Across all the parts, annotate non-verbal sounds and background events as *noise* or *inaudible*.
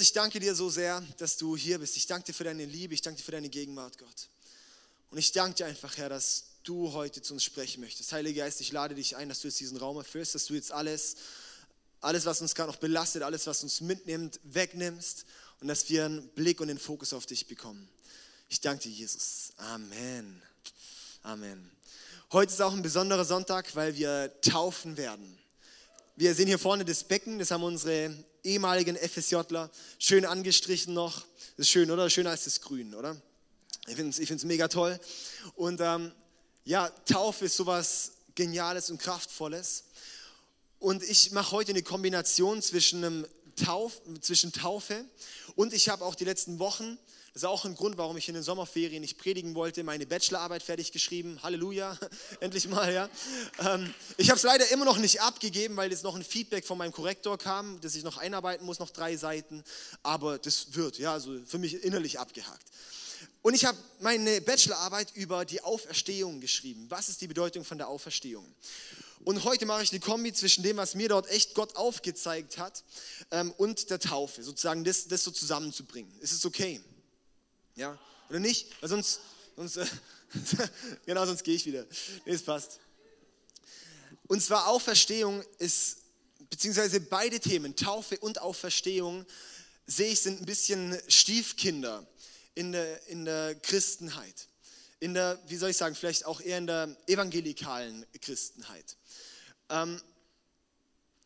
Ich danke dir so sehr, dass du hier bist. Ich danke dir für deine Liebe, ich danke dir für deine Gegenwart, Gott. Und ich danke dir einfach, Herr, dass du heute zu uns sprechen möchtest. Heiliger Geist, ich lade dich ein, dass du jetzt diesen Raum erfüllst, dass du jetzt alles, alles, was uns gerade noch belastet, alles, was uns mitnimmt, wegnimmst und dass wir einen Blick und den Fokus auf dich bekommen. Ich danke dir, Jesus. Amen. Amen. Heute ist auch ein besonderer Sonntag, weil wir taufen werden. Wir sehen hier vorne das Becken, das haben unsere ehemaligen FSJler schön angestrichen noch. Das ist schön, oder? Schöner als das Grün, oder? Ich finde es ich mega toll. Und ähm, ja, Taufe ist sowas Geniales und Kraftvolles. Und ich mache heute eine Kombination zwischen, einem Tauf, zwischen Taufe und ich habe auch die letzten Wochen das ist auch ein Grund, warum ich in den Sommerferien nicht predigen wollte, meine Bachelorarbeit fertig geschrieben. Halleluja, *laughs* endlich mal, ja. Ähm, ich habe es leider immer noch nicht abgegeben, weil jetzt noch ein Feedback von meinem Korrektor kam, dass ich noch einarbeiten muss, noch drei Seiten. Aber das wird, ja, also für mich innerlich abgehakt. Und ich habe meine Bachelorarbeit über die Auferstehung geschrieben. Was ist die Bedeutung von der Auferstehung? Und heute mache ich eine Kombi zwischen dem, was mir dort echt Gott aufgezeigt hat, ähm, und der Taufe, sozusagen das, das so zusammenzubringen. Ist es okay? Ja? Oder nicht? Weil sonst, sonst äh, *laughs* genau, sonst gehe ich wieder. Nee, es passt. Und zwar Auferstehung ist, beziehungsweise beide Themen, Taufe und Auferstehung, sehe ich, sind ein bisschen Stiefkinder in der, in der Christenheit. In der, wie soll ich sagen, vielleicht auch eher in der evangelikalen Christenheit. Ähm,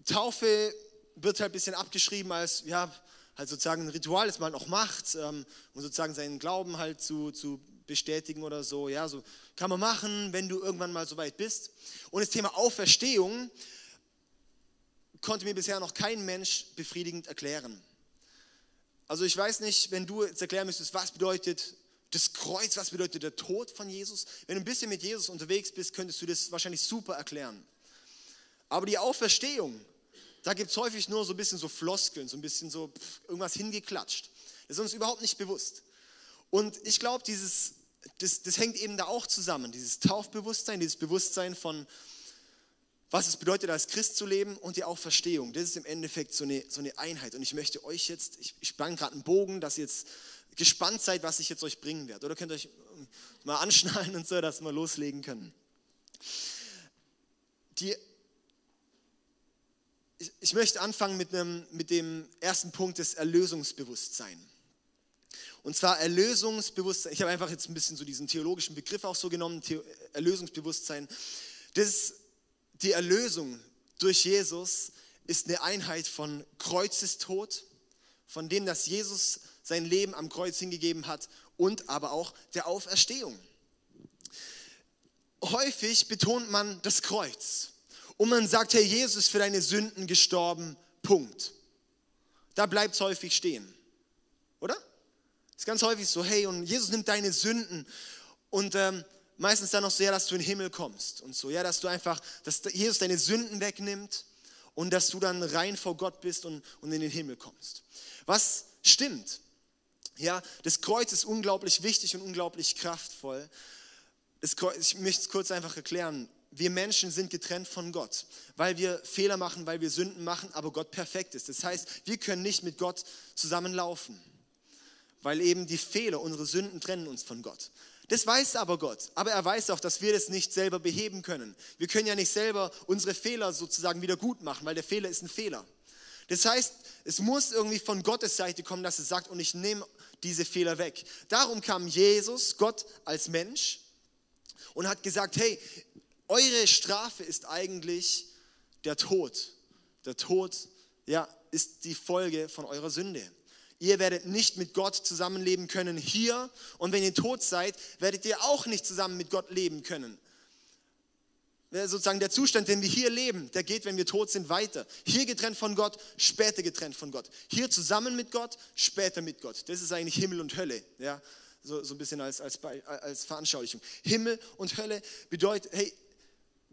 Taufe wird halt ein bisschen abgeschrieben als, ja, halt sozusagen ein Ritual, das man halt auch macht, ähm, um sozusagen seinen Glauben halt zu, zu bestätigen oder so. Ja, so kann man machen, wenn du irgendwann mal so weit bist. Und das Thema Auferstehung konnte mir bisher noch kein Mensch befriedigend erklären. Also ich weiß nicht, wenn du jetzt erklären müsstest, was bedeutet das Kreuz, was bedeutet der Tod von Jesus. Wenn du ein bisschen mit Jesus unterwegs bist, könntest du das wahrscheinlich super erklären. Aber die Auferstehung, da gibt es häufig nur so ein bisschen so Floskeln, so ein bisschen so pff, irgendwas hingeklatscht. Das ist uns überhaupt nicht bewusst. Und ich glaube, dieses, das, das hängt eben da auch zusammen, dieses Taufbewusstsein, dieses Bewusstsein von, was es bedeutet, als Christ zu leben und die Auferstehung. Das ist im Endeffekt so eine, so eine Einheit. Und ich möchte euch jetzt, ich, ich spann gerade einen Bogen, dass ihr jetzt gespannt seid, was ich jetzt euch bringen werde. Oder könnt ihr euch mal anschnallen und so, dass wir loslegen können. Die ich, möchte anfangen mit, einem, mit dem ersten Punkt des Erlösungsbewusstsein. Und zwar Erlösungsbewusstsein. Ich habe einfach jetzt ein bisschen so diesen theologischen Begriff auch so genommen, Erlösungsbewusstsein. Das, die Erlösung durch Jesus ist eine Einheit von Kreuzestod, von dem, dass Jesus sein Leben am Kreuz hingegeben hat und aber auch der Auferstehung. Häufig betont man das Kreuz und man sagt, Herr Jesus für deine Sünden gestorben, Punkt. Da bleibt es häufig stehen, oder? Ist ganz häufig so, hey, und Jesus nimmt deine Sünden und ähm, meistens dann noch so, ja, dass du in den Himmel kommst und so, ja, dass du einfach, dass Jesus deine Sünden wegnimmt und dass du dann rein vor Gott bist und, und in den Himmel kommst. Was stimmt? Ja, das Kreuz ist unglaublich wichtig und unglaublich kraftvoll. Kreuz, ich möchte es kurz einfach erklären wir Menschen sind getrennt von Gott, weil wir Fehler machen, weil wir Sünden machen, aber Gott perfekt ist. Das heißt, wir können nicht mit Gott zusammenlaufen, weil eben die Fehler, unsere Sünden trennen uns von Gott. Das weiß aber Gott. Aber er weiß auch, dass wir das nicht selber beheben können. Wir können ja nicht selber unsere Fehler sozusagen wieder gut machen, weil der Fehler ist ein Fehler. Das heißt, es muss irgendwie von Gottes Seite kommen, dass er sagt, und ich nehme diese Fehler weg. Darum kam Jesus, Gott als Mensch, und hat gesagt, hey, eure Strafe ist eigentlich der Tod. Der Tod, ja, ist die Folge von eurer Sünde. Ihr werdet nicht mit Gott zusammenleben können hier und wenn ihr tot seid, werdet ihr auch nicht zusammen mit Gott leben können. Sozusagen der Zustand, den wir hier leben, der geht, wenn wir tot sind, weiter. Hier getrennt von Gott, später getrennt von Gott. Hier zusammen mit Gott, später mit Gott. Das ist eigentlich Himmel und Hölle. Ja? So, so ein bisschen als, als, als Veranschaulichung. Himmel und Hölle bedeutet, hey,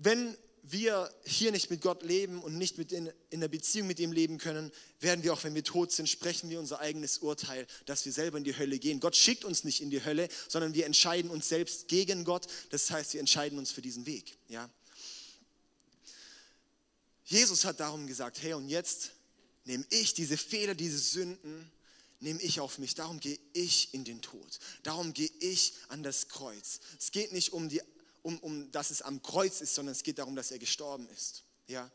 wenn wir hier nicht mit Gott leben und nicht mit in, in der Beziehung mit ihm leben können, werden wir auch, wenn wir tot sind, sprechen wir unser eigenes Urteil, dass wir selber in die Hölle gehen. Gott schickt uns nicht in die Hölle, sondern wir entscheiden uns selbst gegen Gott. Das heißt, wir entscheiden uns für diesen Weg. Ja? Jesus hat darum gesagt, hey, und jetzt nehme ich diese Fehler, diese Sünden, nehme ich auf mich. Darum gehe ich in den Tod. Darum gehe ich an das Kreuz. Es geht nicht um, die, um, um, dass es am Kreuz ist, sondern es geht darum, dass er gestorben ist. Ja?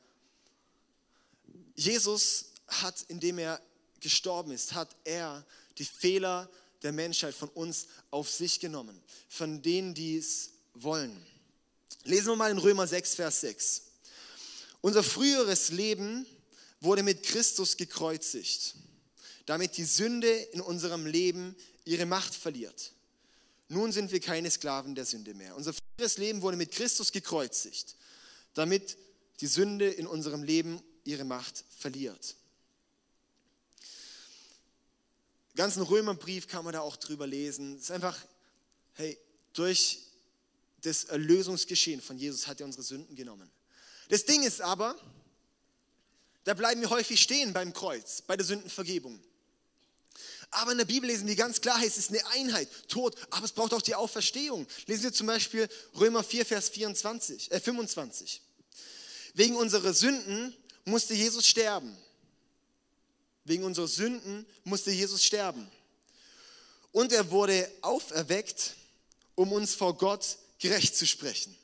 Jesus hat, indem er gestorben ist, hat er die Fehler der Menschheit von uns auf sich genommen, von denen, die es wollen. Lesen wir mal in Römer 6, Vers 6. Unser früheres Leben wurde mit Christus gekreuzigt, damit die Sünde in unserem Leben ihre Macht verliert. Nun sind wir keine Sklaven der Sünde mehr. Unser früheres Leben wurde mit Christus gekreuzigt, damit die Sünde in unserem Leben ihre Macht verliert. Den ganzen Römerbrief kann man da auch drüber lesen. Es ist einfach, hey, durch das Erlösungsgeschehen von Jesus hat er unsere Sünden genommen. Das Ding ist aber, da bleiben wir häufig stehen beim Kreuz, bei der Sündenvergebung. Aber in der Bibel lesen wir ganz klar, es ist eine Einheit, Tod, aber es braucht auch die Auferstehung. Lesen wir zum Beispiel Römer 4, Vers 24, äh 25. Wegen unserer Sünden musste Jesus sterben. Wegen unserer Sünden musste Jesus sterben. Und er wurde auferweckt, um uns vor Gott gerecht zu sprechen.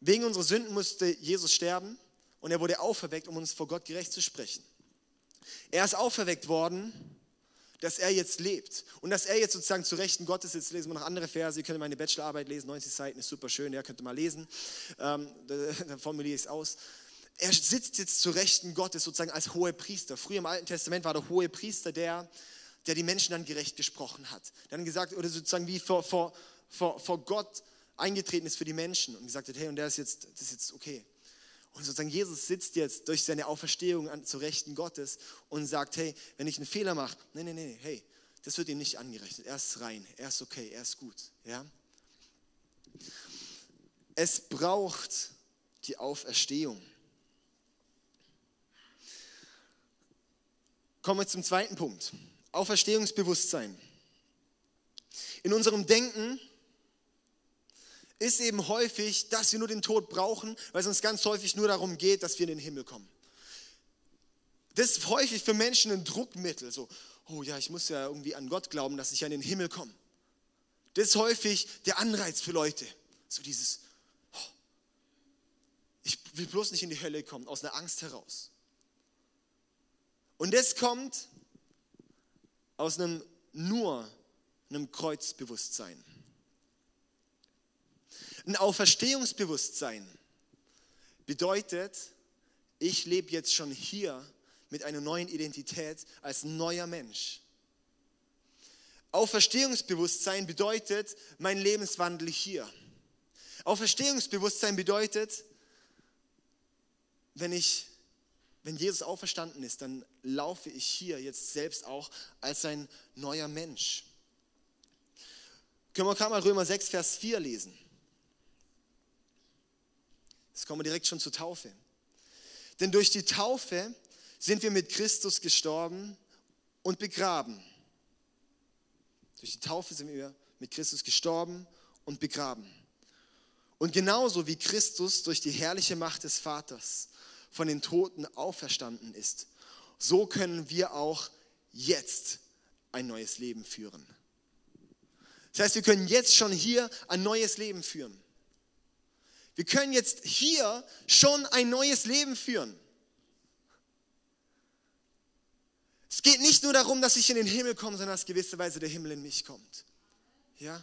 Wegen unserer Sünden musste Jesus sterben und er wurde auferweckt, um uns vor Gott gerecht zu sprechen. Er ist auferweckt worden, dass er jetzt lebt und dass er jetzt sozusagen zu Rechten Gottes sitzt. Lesen wir noch andere Verse. Ihr könnt meine Bachelorarbeit lesen, 90 Seiten, ist super schön, ja, könnt ihr mal lesen. Ähm, dann *laughs* formuliere ich es aus. Er sitzt jetzt zu Rechten Gottes sozusagen als hohe Priester. Früher im Alten Testament war der hohe Priester der, der die Menschen dann gerecht gesprochen hat. Dann gesagt, oder sozusagen wie vor, vor, vor, vor Gott eingetreten ist für die Menschen und gesagt hat, hey, und der ist jetzt, das ist jetzt okay. Und sozusagen Jesus sitzt jetzt durch seine Auferstehung an, zu Rechten Gottes und sagt, hey, wenn ich einen Fehler mache, nee, nee, nee, hey, das wird ihm nicht angerechnet. Er ist rein, er ist okay, er ist gut. Ja? Es braucht die Auferstehung. Kommen wir zum zweiten Punkt. Auferstehungsbewusstsein. In unserem Denken ist eben häufig, dass wir nur den Tod brauchen, weil es uns ganz häufig nur darum geht, dass wir in den Himmel kommen. Das ist häufig für Menschen ein Druckmittel, so, oh ja, ich muss ja irgendwie an Gott glauben, dass ich ja in den Himmel komme. Das ist häufig der Anreiz für Leute, so dieses, oh, ich will bloß nicht in die Hölle kommen, aus einer Angst heraus. Und das kommt aus einem nur einem Kreuzbewusstsein. Ein Auferstehungsbewusstsein bedeutet, ich lebe jetzt schon hier mit einer neuen Identität als neuer Mensch. Auferstehungsbewusstsein bedeutet mein Lebenswandel hier. Auferstehungsbewusstsein bedeutet, wenn ich wenn Jesus auferstanden ist, dann laufe ich hier jetzt selbst auch als ein neuer Mensch. Können wir gerade mal Römer 6, Vers 4 lesen. Jetzt kommen wir direkt schon zur Taufe. Denn durch die Taufe sind wir mit Christus gestorben und begraben. Durch die Taufe sind wir mit Christus gestorben und begraben. Und genauso wie Christus durch die herrliche Macht des Vaters von den Toten auferstanden ist, so können wir auch jetzt ein neues Leben führen. Das heißt, wir können jetzt schon hier ein neues Leben führen. Wir können jetzt hier schon ein neues Leben führen. Es geht nicht nur darum, dass ich in den Himmel komme, sondern dass gewisserweise der Himmel in mich kommt. Ja?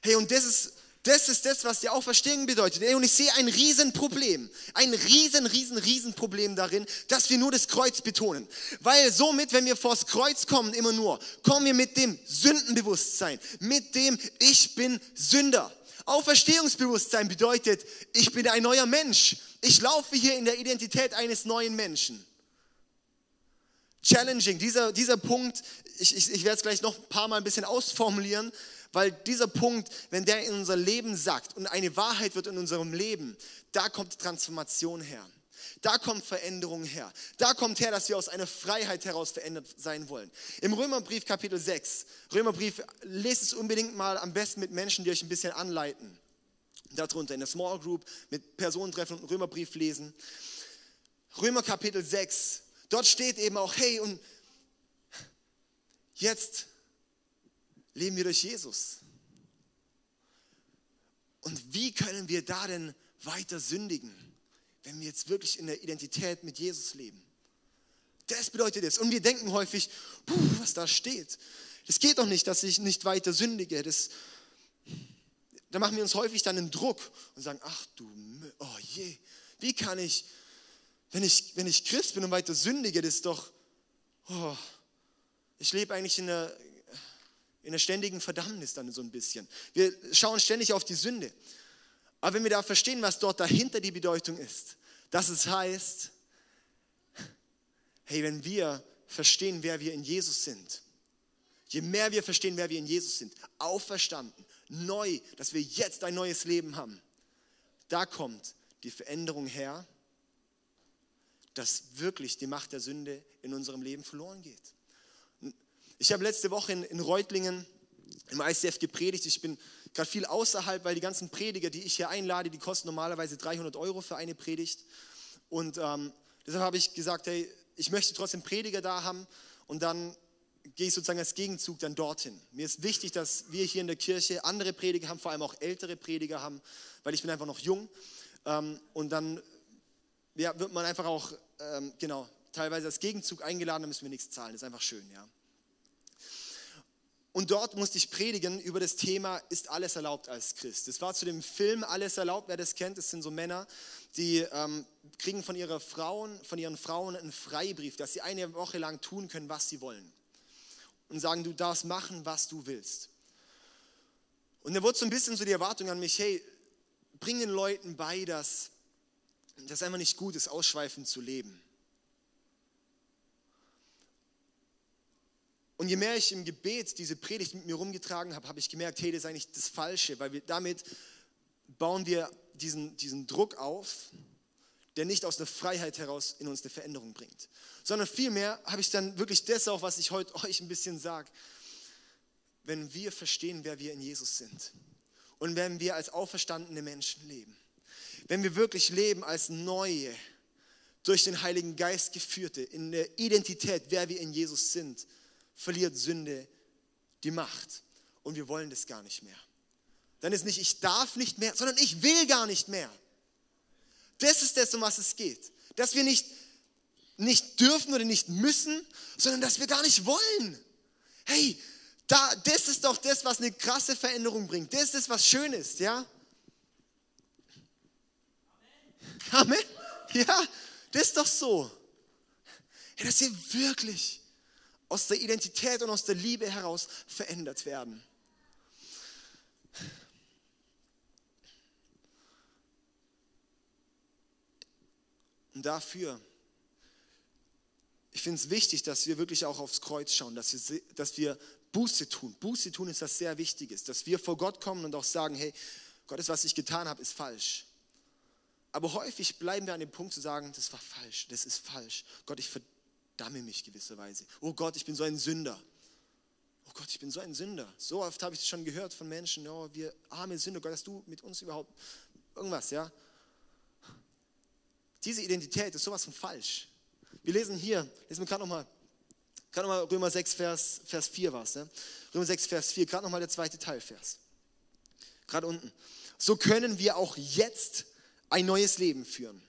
Hey, und das ist das ist das, was die Auferstehung bedeutet. Und ich sehe ein Riesenproblem, ein riesen, riesen, riesen Problem darin, dass wir nur das Kreuz betonen. Weil somit, wenn wir vors Kreuz kommen, immer nur, kommen wir mit dem Sündenbewusstsein, mit dem Ich bin Sünder. Auferstehungsbewusstsein bedeutet, ich bin ein neuer Mensch. Ich laufe hier in der Identität eines neuen Menschen. Challenging, dieser, dieser Punkt, ich, ich, ich werde es gleich noch ein paar Mal ein bisschen ausformulieren, weil dieser Punkt, wenn der in unser Leben sagt und eine Wahrheit wird in unserem Leben, da kommt Transformation her. Da kommt Veränderung her. Da kommt her, dass wir aus einer Freiheit heraus verändert sein wollen. Im Römerbrief Kapitel 6, Römerbrief, lest es unbedingt mal am besten mit Menschen, die euch ein bisschen anleiten. Darunter in der Small Group, mit Personen treffen und Römerbrief lesen. Römer Kapitel 6, dort steht eben auch, hey, und jetzt leben wir durch Jesus. Und wie können wir da denn weiter sündigen, wenn wir jetzt wirklich in der Identität mit Jesus leben? Das bedeutet es. Und wir denken häufig, was da steht. Es geht doch nicht, dass ich nicht weiter sündige. Das, da machen wir uns häufig dann einen Druck und sagen, ach du, oh je, wie kann ich, wenn ich, wenn ich Christ bin und weiter sündige, das ist doch, oh, ich lebe eigentlich in einer, in einer ständigen Verdammnis dann so ein bisschen. Wir schauen ständig auf die Sünde. Aber wenn wir da verstehen, was dort dahinter die Bedeutung ist, dass es heißt, hey, wenn wir verstehen, wer wir in Jesus sind, je mehr wir verstehen, wer wir in Jesus sind, auferstanden, neu, dass wir jetzt ein neues Leben haben, da kommt die Veränderung her, dass wirklich die Macht der Sünde in unserem Leben verloren geht. Ich habe letzte Woche in, in Reutlingen im ICF gepredigt. Ich bin gerade viel außerhalb, weil die ganzen Prediger, die ich hier einlade, die kosten normalerweise 300 Euro für eine Predigt. Und ähm, deshalb habe ich gesagt, hey, ich möchte trotzdem Prediger da haben und dann gehe ich sozusagen als Gegenzug dann dorthin. Mir ist wichtig, dass wir hier in der Kirche andere Prediger haben, vor allem auch ältere Prediger haben, weil ich bin einfach noch jung. Ähm, und dann ja, wird man einfach auch, ähm, genau, teilweise als Gegenzug eingeladen, da müssen wir nichts zahlen. Das ist einfach schön, ja. Und dort musste ich predigen über das Thema, ist alles erlaubt als Christ? Das war zu dem Film Alles erlaubt, wer das kennt, das sind so Männer, die ähm, kriegen von, ihrer Frauen, von ihren Frauen einen Freibrief, dass sie eine Woche lang tun können, was sie wollen. Und sagen, du darfst machen, was du willst. Und da wurde so ein bisschen so die Erwartung an mich, hey, bring den Leuten bei, dass das einfach nicht gut ist, ausschweifend zu leben. Und je mehr ich im Gebet diese Predigt mit mir rumgetragen habe, habe ich gemerkt, hey, das ist eigentlich das Falsche, weil wir damit bauen wir diesen, diesen Druck auf, der nicht aus der Freiheit heraus in uns eine Veränderung bringt. Sondern vielmehr habe ich dann wirklich das auch, was ich heute *laughs* euch ein bisschen sage. Wenn wir verstehen, wer wir in Jesus sind und wenn wir als auferstandene Menschen leben, wenn wir wirklich leben als neue, durch den Heiligen Geist geführte, in der Identität, wer wir in Jesus sind, verliert Sünde die Macht. Und wir wollen das gar nicht mehr. Dann ist nicht, ich darf nicht mehr, sondern ich will gar nicht mehr. Das ist das, um was es geht. Dass wir nicht, nicht dürfen oder nicht müssen, sondern dass wir gar nicht wollen. Hey, da, das ist doch das, was eine krasse Veränderung bringt. Das ist das, was schön ist, ja? Amen. Ja, das ist doch so. Ja, dass wir wirklich aus der Identität und aus der Liebe heraus verändert werden. Und dafür, ich finde es wichtig, dass wir wirklich auch aufs Kreuz schauen, dass wir, dass wir Buße tun. Buße tun ist was sehr Wichtiges, dass wir vor Gott kommen und auch sagen, hey, Gott, das, was ich getan habe, ist falsch. Aber häufig bleiben wir an dem Punkt zu sagen, das war falsch, das ist falsch. Gott, ich verdamme mich gewisserweise. Oh Gott, ich bin so ein Sünder. Oh Gott, ich bin so ein Sünder. So oft habe ich es schon gehört von Menschen, oh, wir arme Sünder, Gott, hast du mit uns überhaupt irgendwas, ja? Diese Identität ist sowas von falsch. Wir lesen hier, lesen wir gerade nochmal, gerade nochmal Römer 6, Vers, Vers 4 war es, ne? Römer 6, Vers 4, gerade nochmal der zweite Teilvers. Gerade unten. So können wir auch jetzt ein neues Leben führen.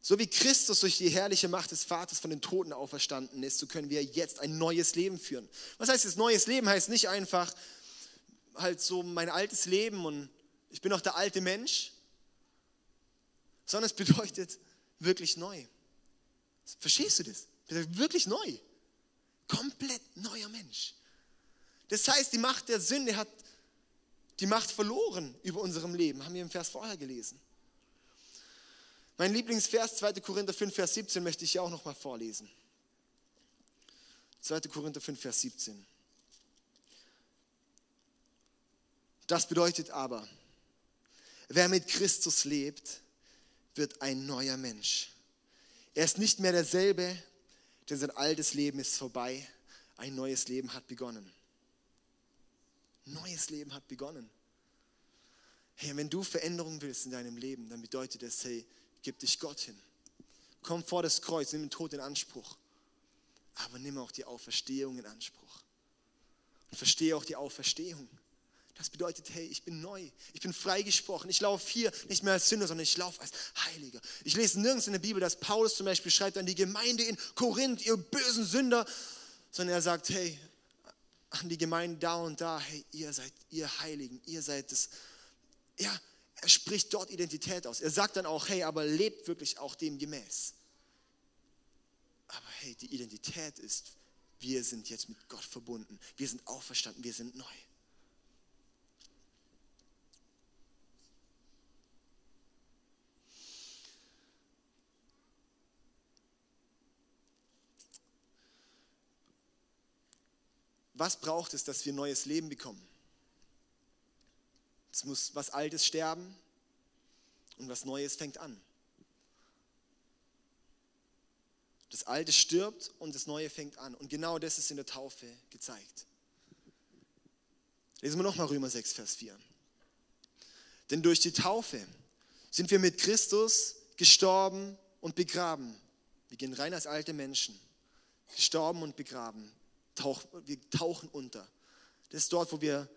So wie Christus durch die herrliche Macht des Vaters von den Toten auferstanden ist, so können wir jetzt ein neues Leben führen. Was heißt das neues Leben? Heißt nicht einfach halt so mein altes Leben und ich bin noch der alte Mensch, sondern es bedeutet wirklich neu. Verstehst du das? Wirklich neu. Komplett neuer Mensch. Das heißt, die Macht der Sünde hat die Macht verloren über unserem Leben, haben wir im Vers vorher gelesen. Mein Lieblingsvers, 2. Korinther 5, Vers 17, möchte ich hier auch nochmal vorlesen. 2. Korinther 5, Vers 17. Das bedeutet aber, wer mit Christus lebt, wird ein neuer Mensch. Er ist nicht mehr derselbe, denn sein altes Leben ist vorbei. Ein neues Leben hat begonnen. Neues Leben hat begonnen. Hey, wenn du Veränderung willst in deinem Leben, dann bedeutet das, hey, gib dich Gott hin. Komm vor das Kreuz, nimm den Tod in Anspruch. Aber nimm auch die Auferstehung in Anspruch. Und verstehe auch die Auferstehung. Das bedeutet, hey, ich bin neu, ich bin freigesprochen. Ich laufe hier nicht mehr als Sünder, sondern ich laufe als Heiliger. Ich lese nirgends in der Bibel, dass Paulus zum Beispiel schreibt an die Gemeinde in Korinth, ihr bösen Sünder, sondern er sagt, hey, an die Gemeinde da und da, hey, ihr seid ihr Heiligen, ihr seid das. Ja, er spricht dort Identität aus. Er sagt dann auch, hey, aber lebt wirklich auch dem gemäß. Aber hey, die Identität ist, wir sind jetzt mit Gott verbunden. Wir sind auferstanden, wir sind neu. Was braucht es, dass wir neues Leben bekommen? Es muss was Altes sterben und was Neues fängt an. Das Alte stirbt und das Neue fängt an. Und genau das ist in der Taufe gezeigt. Lesen wir nochmal Römer 6, Vers 4. Denn durch die Taufe sind wir mit Christus gestorben und begraben. Wir gehen rein als alte Menschen. Gestorben und begraben. wir tauchen unter. Das ist dort, wo wir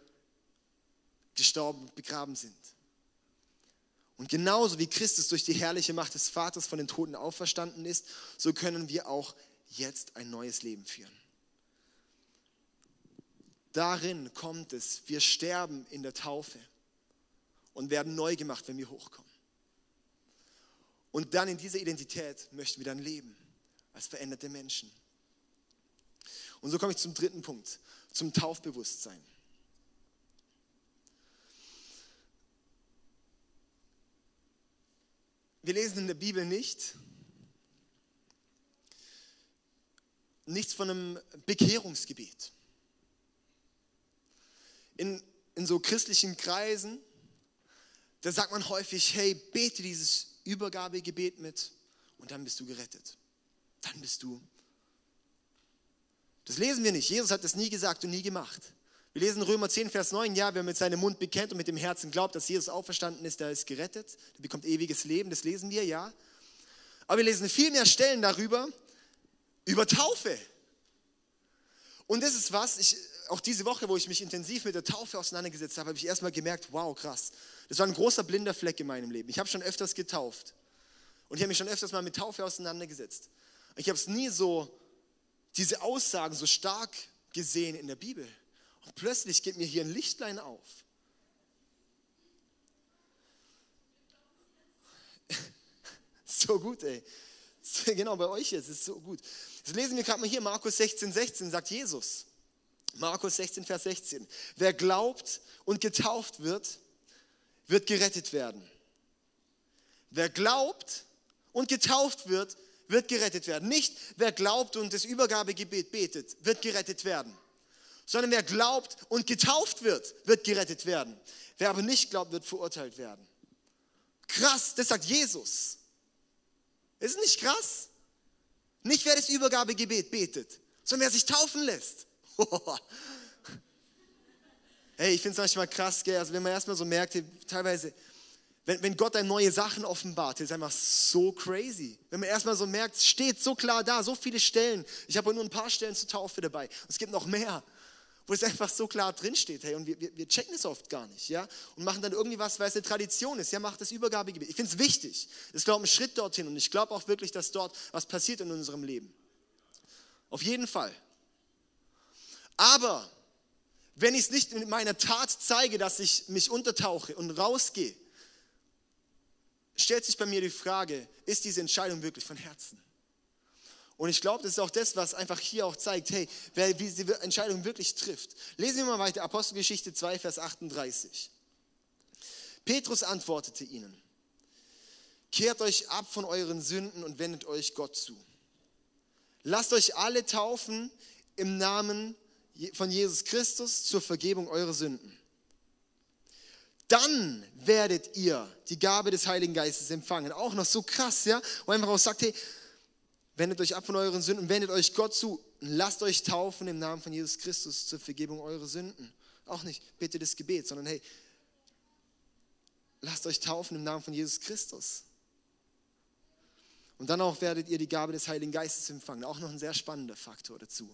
gestorben und begraben sind. Und genauso wie Christus durch die herrliche Macht des Vaters von den Toten auferstanden ist, so können wir auch jetzt ein neues Leben führen. Darin kommt es, wir sterben in der Taufe und werden neu gemacht, wenn wir hochkommen. Und dann in dieser Identität möchten wir dann leben, als veränderte Menschen. Und so komme ich zum dritten Punkt, zum Taufbewusstsein. Wir lesen in der Bibel nicht nichts von einem Bekehrungsgebet. In, in so christlichen Kreisen, da sagt man häufig, hey, bete dieses Übergabegebet mit und dann bist du gerettet. Dann bist du. Das lesen wir nicht. Jesus hat das nie gesagt und nie gemacht. Wir lesen Römer 10, Vers 9, ja, wer mit seinem Mund bekennt und mit dem Herzen glaubt, dass Jesus auferstanden ist, der ist gerettet, der bekommt ewiges Leben, das lesen wir, ja. Aber wir lesen viel mehr Stellen darüber, über Taufe. Und das ist was, ich, auch diese Woche, wo ich mich intensiv mit der Taufe auseinandergesetzt habe, habe ich erstmal gemerkt, wow, krass. Das war ein großer blinder Fleck in meinem Leben. Ich habe schon öfters getauft. Und ich habe mich schon öfters mal mit Taufe auseinandergesetzt. Ich habe es nie so, diese Aussagen so stark gesehen in der Bibel. Und plötzlich geht mir hier ein Lichtlein auf. *laughs* So gut, ey. *laughs* Genau, bei euch jetzt ist so gut. Das lesen wir gerade mal hier, Markus 16, 16, sagt Jesus. Markus 16, Vers 16. Wer glaubt und getauft wird, wird gerettet werden. Wer glaubt und getauft wird, wird gerettet werden. Nicht wer glaubt und das Übergabegebet betet, wird gerettet werden sondern wer glaubt und getauft wird, wird gerettet werden. Wer aber nicht glaubt, wird verurteilt werden. Krass, das sagt Jesus. Ist nicht krass? Nicht wer das Übergabegebet betet, sondern wer sich taufen lässt. *laughs* hey, ich finde es manchmal krass, gell? Also wenn man erstmal so merkt, teilweise, wenn, wenn Gott einem neue Sachen offenbart, ist einfach so crazy. Wenn man erstmal so merkt, es steht so klar da, so viele Stellen. Ich habe nur ein paar Stellen zur Taufe dabei. Es gibt noch mehr wo es einfach so klar drinsteht, hey, und wir, wir, checken es oft gar nicht, ja, und machen dann irgendwie was, weil es eine Tradition ist, ja, macht das Übergabegebet. Ich finde es wichtig. Das ist, glaube ich, ein Schritt dorthin und ich glaube auch wirklich, dass dort was passiert in unserem Leben. Auf jeden Fall. Aber wenn ich es nicht in meiner Tat zeige, dass ich mich untertauche und rausgehe, stellt sich bei mir die Frage, ist diese Entscheidung wirklich von Herzen? Und ich glaube, das ist auch das, was einfach hier auch zeigt, hey, wer diese Entscheidung wirklich trifft. Lesen wir mal weiter, Apostelgeschichte 2, Vers 38. Petrus antwortete ihnen, kehrt euch ab von euren Sünden und wendet euch Gott zu. Lasst euch alle taufen im Namen von Jesus Christus zur Vergebung eurer Sünden. Dann werdet ihr die Gabe des Heiligen Geistes empfangen. Auch noch so krass, ja? Wo einfach auch sagt, hey, Wendet euch ab von euren Sünden, wendet euch Gott zu und lasst euch taufen im Namen von Jesus Christus zur Vergebung eurer Sünden. Auch nicht bitte das Gebet, sondern hey, lasst euch taufen im Namen von Jesus Christus. Und dann auch werdet ihr die Gabe des Heiligen Geistes empfangen. Auch noch ein sehr spannender Faktor dazu.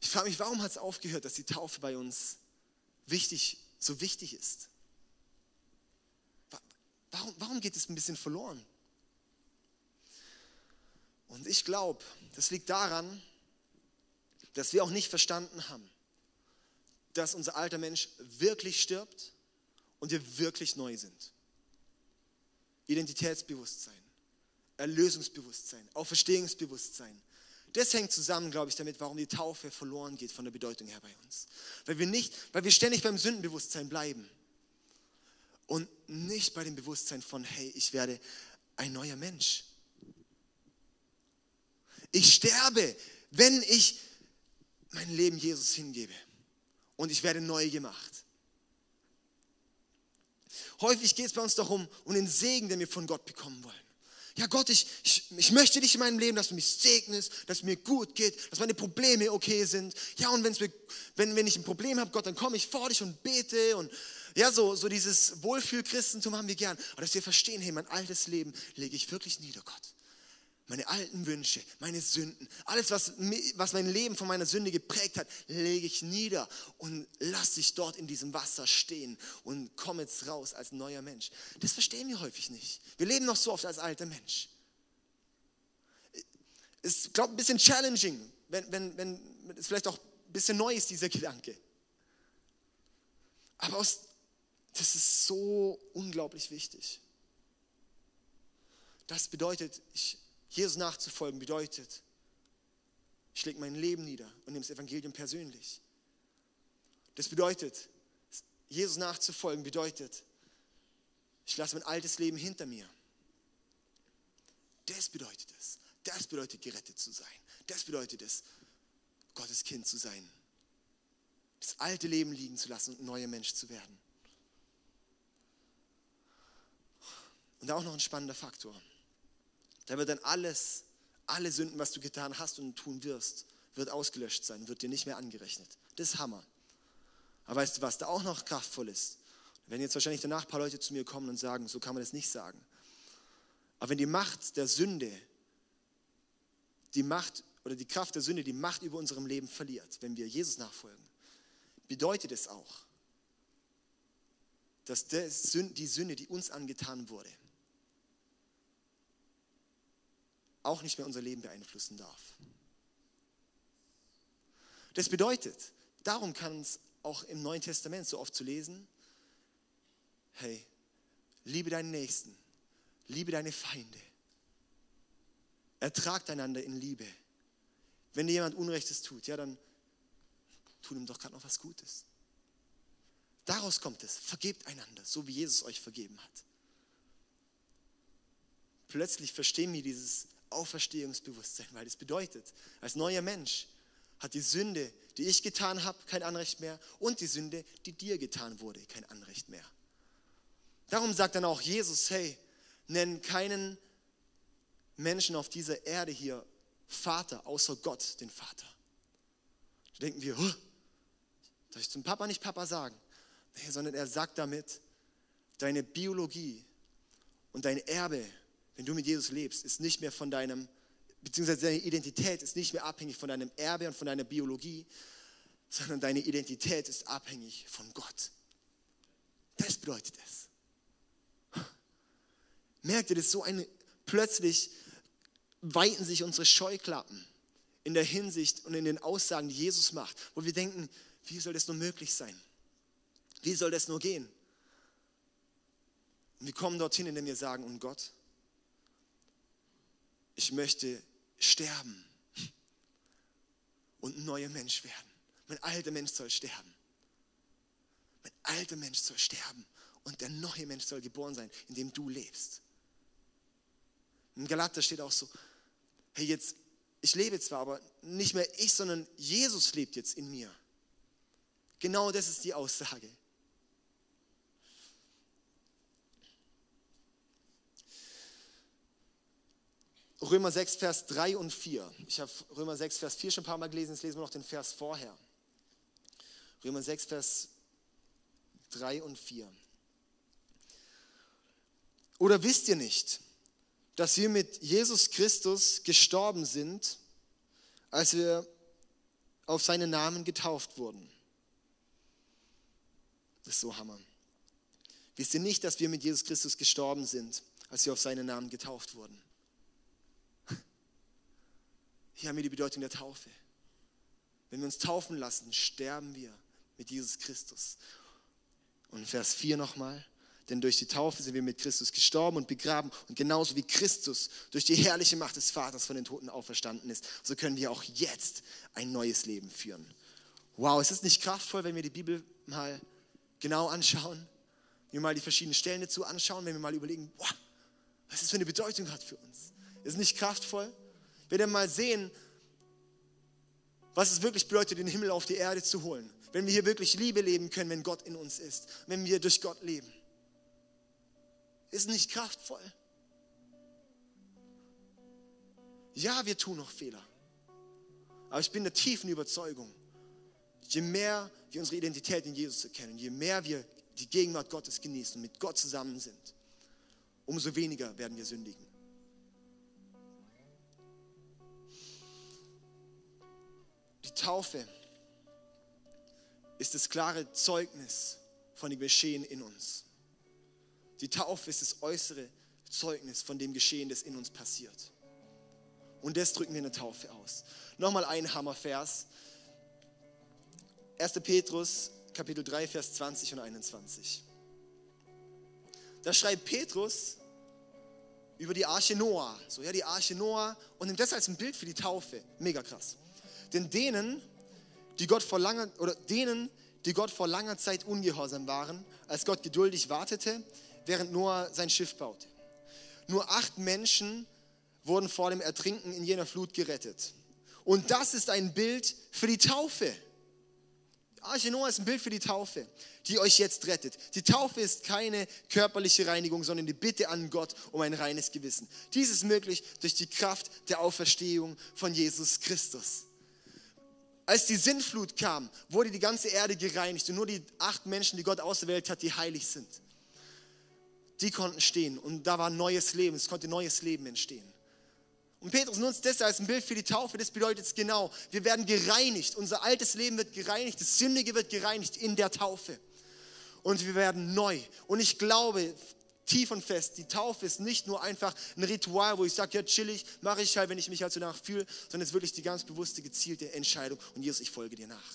Ich frage mich, warum hat es aufgehört, dass die Taufe bei uns wichtig, so wichtig ist? Warum, warum geht es ein bisschen verloren? Und ich glaube, das liegt daran, dass wir auch nicht verstanden haben, dass unser alter Mensch wirklich stirbt und wir wirklich neu sind. Identitätsbewusstsein, Erlösungsbewusstsein, Auferstehungsbewusstsein. Das hängt zusammen, glaube ich, damit, warum die Taufe verloren geht von der Bedeutung her bei uns. Weil wir nicht, weil wir ständig beim Sündenbewusstsein bleiben und nicht bei dem Bewusstsein von, hey, ich werde ein neuer Mensch. Ich sterbe, wenn ich mein Leben Jesus hingebe und ich werde neu gemacht. Häufig geht es bei uns doch um, um den Segen, den wir von Gott bekommen wollen. Ja, Gott, ich, ich, ich möchte dich in meinem Leben, dass du mich segnest, dass es mir gut geht, dass meine Probleme okay sind. Ja, und wenn's mir, wenn, wenn ich ein Problem habe, Gott, dann komme ich vor dich und bete. Und ja, so, so dieses Wohlfühl-Christentum haben wir gern. Aber dass wir verstehen, hey, mein altes Leben lege ich wirklich nieder, Gott meine alten Wünsche, meine Sünden, alles, was, was mein Leben von meiner Sünde geprägt hat, lege ich nieder und lasse dich dort in diesem Wasser stehen und komme jetzt raus als neuer Mensch. Das verstehen wir häufig nicht. Wir leben noch so oft als alter Mensch. Ist, glaube ein bisschen challenging, wenn, wenn, wenn es vielleicht auch ein bisschen neu ist, dieser Gedanke. Aber aus, das ist so unglaublich wichtig. Das bedeutet, ich Jesus nachzufolgen bedeutet, ich lege mein Leben nieder und nehme das Evangelium persönlich. Das bedeutet, Jesus nachzufolgen bedeutet, ich lasse mein altes Leben hinter mir. Das bedeutet es. Das bedeutet, gerettet zu sein. Das bedeutet es, Gottes Kind zu sein. Das alte Leben liegen zu lassen und ein neuer Mensch zu werden. Und auch noch ein spannender Faktor. Da wird dann alles, alle Sünden, was du getan hast und tun wirst, wird ausgelöscht sein, wird dir nicht mehr angerechnet. Das ist Hammer. Aber weißt du, was da auch noch kraftvoll ist? Wenn jetzt wahrscheinlich danach ein paar Leute zu mir kommen und sagen, so kann man das nicht sagen. Aber wenn die Macht der Sünde, die Macht oder die Kraft der Sünde die Macht über unserem Leben verliert, wenn wir Jesus nachfolgen, bedeutet es auch, dass die Sünde, die uns angetan wurde, auch nicht mehr unser Leben beeinflussen darf. Das bedeutet, darum kann es auch im Neuen Testament so oft zu lesen, hey, liebe deinen Nächsten, liebe deine Feinde, ertragt einander in Liebe. Wenn dir jemand Unrechtes tut, ja, dann tut ihm doch gerade noch was Gutes. Daraus kommt es, vergebt einander, so wie Jesus euch vergeben hat. Plötzlich verstehen wir dieses Auferstehungsbewusstsein, weil das bedeutet, als neuer Mensch hat die Sünde, die ich getan habe, kein Anrecht mehr und die Sünde, die dir getan wurde, kein Anrecht mehr. Darum sagt dann auch Jesus, hey, nenn keinen Menschen auf dieser Erde hier Vater, außer Gott den Vater. Da denken wir, huh, darf ich zum Papa nicht Papa sagen? Nee, sondern er sagt damit, deine Biologie und dein Erbe wenn du mit Jesus lebst, ist nicht mehr von deinem, beziehungsweise deine Identität ist nicht mehr abhängig von deinem Erbe und von deiner Biologie, sondern deine Identität ist abhängig von Gott. Das bedeutet es. Merkt ihr das so eine, plötzlich weiten sich unsere Scheuklappen in der Hinsicht und in den Aussagen, die Jesus macht, wo wir denken, wie soll das nur möglich sein? Wie soll das nur gehen? Und wir kommen dorthin, indem wir sagen, und Gott, ich möchte sterben und ein neuer Mensch werden. Mein alter Mensch soll sterben. Mein alter Mensch soll sterben und der neue Mensch soll geboren sein, in dem du lebst. In Galater steht auch so, hey jetzt, ich lebe zwar, aber nicht mehr ich, sondern Jesus lebt jetzt in mir. Genau das ist die Aussage. Römer 6, Vers 3 und 4. Ich habe Römer 6, Vers 4 schon ein paar Mal gelesen, jetzt lesen wir noch den Vers vorher. Römer 6, Vers 3 und 4. Oder wisst ihr nicht, dass wir mit Jesus Christus gestorben sind, als wir auf seinen Namen getauft wurden? Das ist so Hammer. Wisst ihr nicht, dass wir mit Jesus Christus gestorben sind, als wir auf seinen Namen getauft wurden? Hier haben wir die Bedeutung der Taufe. Wenn wir uns taufen lassen, sterben wir mit Jesus Christus. Und Vers 4 nochmal. Denn durch die Taufe sind wir mit Christus gestorben und begraben. Und genauso wie Christus durch die herrliche Macht des Vaters von den Toten auferstanden ist, so können wir auch jetzt ein neues Leben führen. Wow, ist es nicht kraftvoll, wenn wir die Bibel mal genau anschauen? Wenn wir mal die verschiedenen Stellen dazu anschauen, wenn wir mal überlegen, wow, was das für eine Bedeutung hat für uns. Ist es nicht kraftvoll? Wir mal sehen, was es wirklich bedeutet, den Himmel auf die Erde zu holen. Wenn wir hier wirklich Liebe leben können, wenn Gott in uns ist, wenn wir durch Gott leben ist nicht kraftvoll. Ja, wir tun noch Fehler. Aber ich bin der tiefen Überzeugung, je mehr wir unsere Identität in Jesus erkennen, je mehr wir die Gegenwart Gottes genießen und mit Gott zusammen sind, umso weniger werden wir sündigen. Die Taufe ist das klare Zeugnis von dem Geschehen in uns. Die Taufe ist das äußere Zeugnis von dem Geschehen, das in uns passiert. Und das drücken wir in der Taufe aus. Nochmal ein Hammervers. 1. Petrus, Kapitel 3, Vers 20 und 21. Da schreibt Petrus über die Arche Noah. So, ja, die Arche Noah und nimmt das als ein Bild für die Taufe. Mega krass. Denn denen, die Gott vor langer, oder denen, die Gott vor langer Zeit ungehorsam waren, als Gott geduldig wartete, während Noah sein Schiff baute. Nur acht Menschen wurden vor dem Ertrinken in jener Flut gerettet. Und das ist ein Bild für die Taufe. Arche Noah ist ein Bild für die Taufe, die euch jetzt rettet. Die Taufe ist keine körperliche Reinigung, sondern die Bitte an Gott um ein reines Gewissen. Dies ist möglich durch die Kraft der Auferstehung von Jesus Christus. Als die Sintflut kam, wurde die ganze Erde gereinigt und nur die acht Menschen, die Gott auserwählt hat, die heilig sind die konnten stehen und da war neues Leben, es konnte neues Leben entstehen. Und Petrus nutzt das als ein Bild für die Taufe. Das bedeutet es genau, wir werden gereinigt. Unser altes Leben wird gereinigt, das Sündige wird gereinigt in der Taufe. Und wir werden neu. Und ich glaube tief und fest, die Taufe ist nicht nur einfach ein Ritual, wo ich sage, ja, chillig, mache ich halt, wenn ich mich halt so danach fühle, sondern es ist wirklich die ganz bewusste, gezielte Entscheidung. Und Jesus, ich folge dir nach.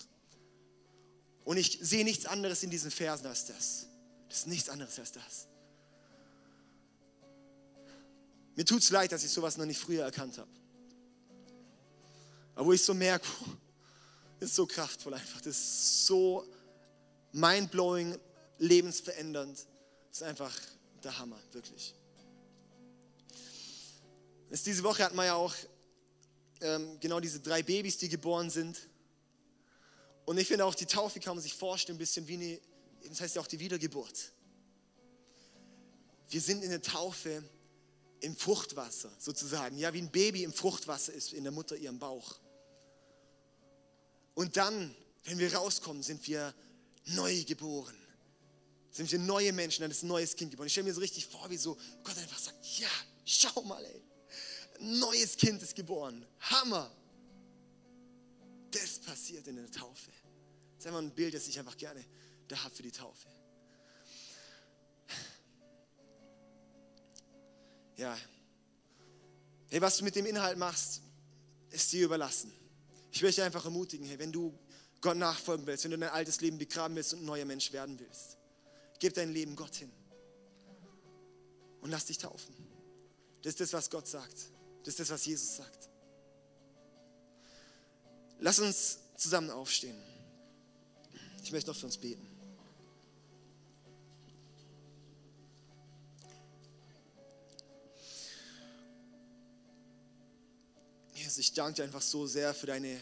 Und ich sehe nichts anderes in diesen Versen als das. Das ist nichts anderes als das. Mir tut es leid, dass ich sowas noch nicht früher erkannt habe. Aber wo ich so merke, ist so kraftvoll einfach, das ist so mindblowing, lebensverändernd, das ist einfach der Hammer, wirklich. Jetzt diese Woche hatten wir ja auch ähm, genau diese drei Babys, die geboren sind. Und ich finde auch die Taufe kann man sich vorstellen, ein bisschen wie eine, das heißt ja auch die Wiedergeburt. Wir sind in der Taufe im Fruchtwasser sozusagen, ja, wie ein Baby im Fruchtwasser ist in der Mutter ihrem Bauch. Und dann, wenn wir rauskommen, sind wir neu geboren. Sind wir neue Menschen, dann ist ein neues Kind geboren. Ich stelle mir so richtig vor, wie so Gott einfach sagt, ja, schau mal, ey, ein neues Kind ist geboren. Hammer. Das passiert in der Taufe. Das ist einfach ein Bild, das ich einfach gerne da habe für die Taufe. ja, hey, was du mit dem Inhalt machst, ist dir überlassen. Ich dich einfach ermutigen, hey, wenn du Gott nachfolgen willst, wenn du dein altes Leben begraben willst und ein neuer Mensch werden willst, gib dein Leben Gott hin und lass dich taufen. Das ist das, was Gott sagt. Das ist das, was Jesus sagt. Lass uns zusammen aufstehen. Ich möchte noch für uns beten. Jesus, ich danke dir einfach so sehr für deine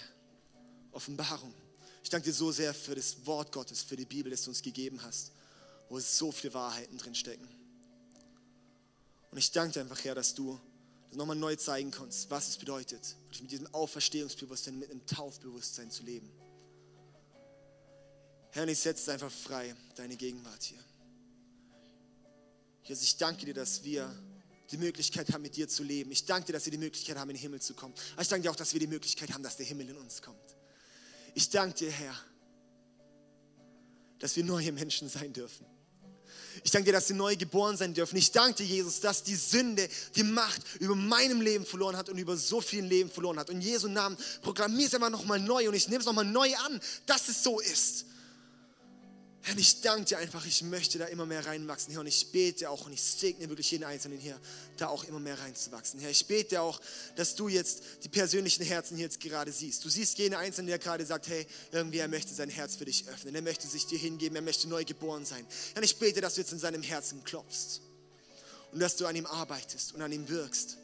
Offenbarung. Ich danke dir so sehr für das Wort Gottes, für die Bibel, das du uns gegeben hast, wo so viele Wahrheiten drin stecken. Und ich danke dir einfach, Herr, dass du das nochmal neu zeigen kannst, was es bedeutet, mit diesem Auferstehungsbewusstsein, mit einem Taufbewusstsein zu leben. Herr, ich setze einfach frei, deine Gegenwart hier. Jesus, ich danke dir, dass wir die Möglichkeit haben, mit dir zu leben. Ich danke dir, dass wir die Möglichkeit haben, in den Himmel zu kommen. Aber ich danke dir auch, dass wir die Möglichkeit haben, dass der Himmel in uns kommt. Ich danke dir, Herr, dass wir neue Menschen sein dürfen. Ich danke dir, dass wir neu geboren sein dürfen. Ich danke dir, Jesus, dass die Sünde die Macht über meinem Leben verloren hat und über so vielen Leben verloren hat. Und Jesu Namen proklamiere es einfach nochmal neu und ich nehme es nochmal neu an, dass es so ist. Herr, ich danke dir einfach, ich möchte da immer mehr reinwachsen, Herr, und ich bete auch und ich segne wirklich jeden Einzelnen hier, da auch immer mehr reinzuwachsen. Herr, ich bete auch, dass du jetzt die persönlichen Herzen hier jetzt gerade siehst. Du siehst jeden Einzelnen, der gerade sagt, hey, irgendwie er möchte sein Herz für dich öffnen, er möchte sich dir hingeben, er möchte neu geboren sein. Herr, ich bete, dass du jetzt in seinem Herzen klopfst und dass du an ihm arbeitest und an ihm wirkst.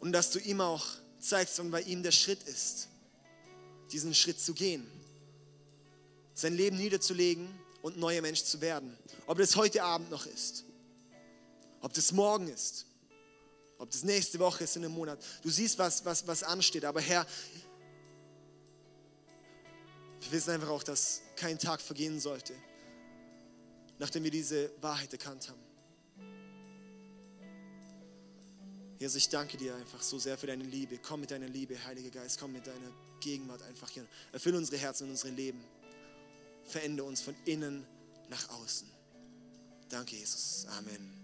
Und dass du ihm auch zeigst, wann bei ihm der Schritt ist, diesen Schritt zu gehen sein Leben niederzulegen und neuer Mensch zu werden. Ob das heute Abend noch ist, ob das morgen ist, ob das nächste Woche ist in einem Monat. Du siehst, was, was, was ansteht. Aber Herr, wir wissen einfach auch, dass kein Tag vergehen sollte, nachdem wir diese Wahrheit erkannt haben. Jesus, ich danke dir einfach so sehr für deine Liebe. Komm mit deiner Liebe, Heiliger Geist, komm mit deiner Gegenwart einfach hier. Erfülle unsere Herzen und unsere Leben verändere uns von innen nach außen. Danke, Jesus. Amen.